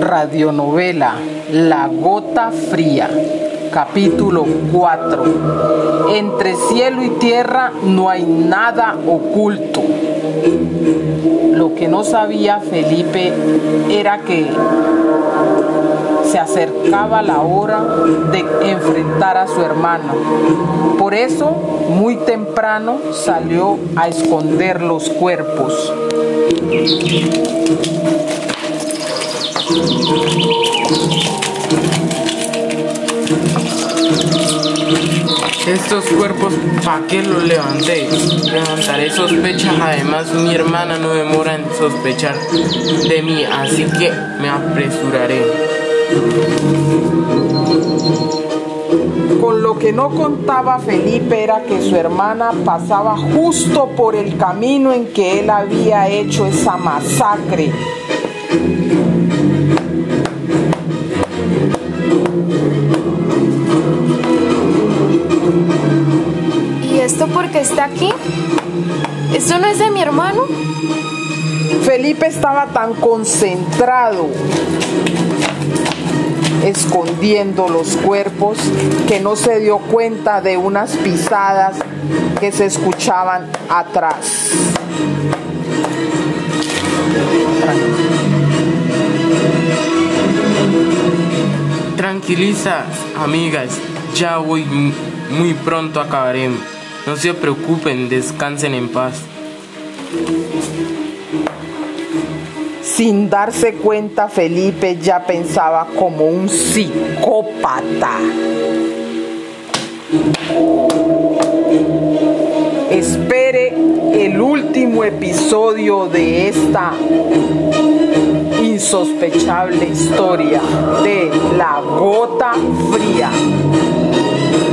Radionovela La Gota Fría, capítulo 4. Entre cielo y tierra no hay nada oculto. Lo que no sabía Felipe era que se acercaba la hora de enfrentar a su hermano. Por eso, muy temprano salió a esconder los cuerpos. Estos cuerpos, ¿pa' qué los levanté? Levantaré sospechas, además mi hermana no demora en sospechar de mí, así que me apresuraré. Con lo que no contaba Felipe era que su hermana pasaba justo por el camino en que él había hecho esa masacre. ¿Y esto por qué está aquí? ¿Esto no es de mi hermano? Felipe estaba tan concentrado escondiendo los cuerpos que no se dio cuenta de unas pisadas que se escuchaban atrás. Tranquilizas, amigas, ya voy muy pronto acabaremos. No se preocupen, descansen en paz. Sin darse cuenta, Felipe ya pensaba como un psicópata. Espere el último episodio de esta insospechable historia de la gota fría.